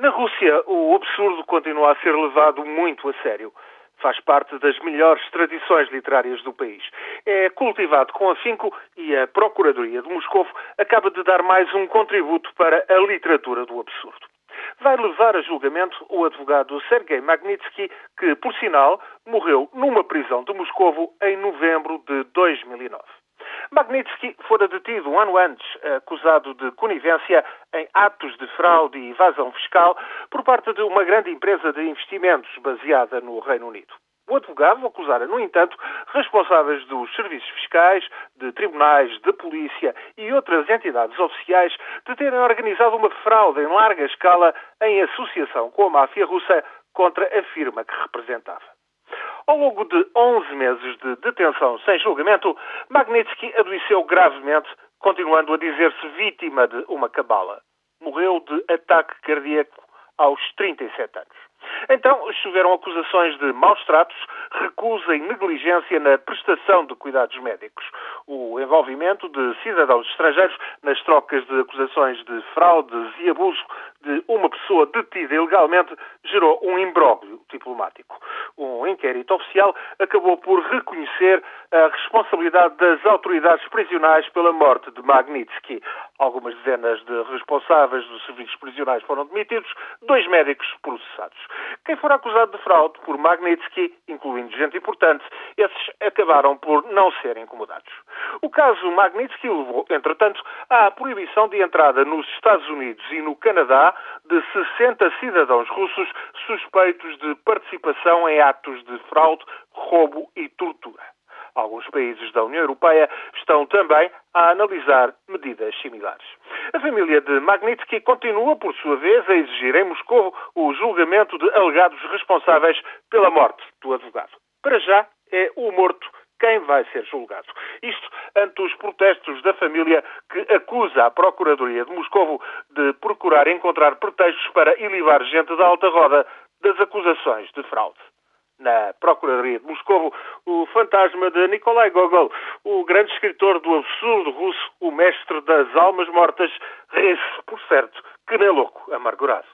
Na Rússia, o absurdo continua a ser levado muito a sério. Faz parte das melhores tradições literárias do país. É cultivado com afinco e a Procuradoria de Moscou acaba de dar mais um contributo para a literatura do absurdo. Vai levar a julgamento o advogado Sergei Magnitsky, que, por sinal, morreu numa prisão de Moscovo em novembro de 2009. Magnitsky fora detido um ano antes, acusado de conivência em atos de fraude e evasão fiscal por parte de uma grande empresa de investimentos baseada no Reino Unido. O advogado acusara, no entanto, responsáveis dos serviços fiscais, de tribunais, de polícia e outras entidades oficiais de terem organizado uma fraude em larga escala em associação com a máfia russa contra a firma que representava. Ao longo de 11 meses de detenção sem julgamento, Magnitsky adoeceu gravemente, continuando a dizer-se vítima de uma cabala. Morreu de ataque cardíaco aos 37 anos. Então choveram acusações de maus tratos, recusa e negligência na prestação de cuidados médicos. O envolvimento de cidadãos estrangeiros nas trocas de acusações de fraudes e abuso de uma pessoa detida ilegalmente gerou um imbróglio diplomático. Um inquérito oficial acabou por reconhecer a responsabilidade das autoridades prisionais pela morte de Magnitsky. Algumas dezenas de responsáveis dos serviços prisionais foram demitidos, dois médicos processados. Quem for acusado de fraude por Magnitsky, incluindo gente importante, esses acabaram por não serem incomodados. O caso Magnitsky levou, entretanto, à proibição de entrada nos Estados Unidos e no Canadá de 60 cidadãos russos suspeitos de participação em atos de fraude, roubo e tortura. Alguns países da União Europeia estão também a analisar medidas similares. A família de Magnitsky continua, por sua vez, a exigir em Moscou o julgamento de alegados responsáveis pela morte do advogado. Para já, é o morto quem vai ser julgado. Isto ante os protestos da família que acusa a Procuradoria de Moscovo de procurar encontrar pretextos para ilivar gente da alta roda das acusações de fraude. Na Procuradoria de Moscovo, o fantasma de Nikolai Gogol, o grande escritor do absurdo russo, o mestre das almas mortas, ri-se, por certo, que nem louco amargurado.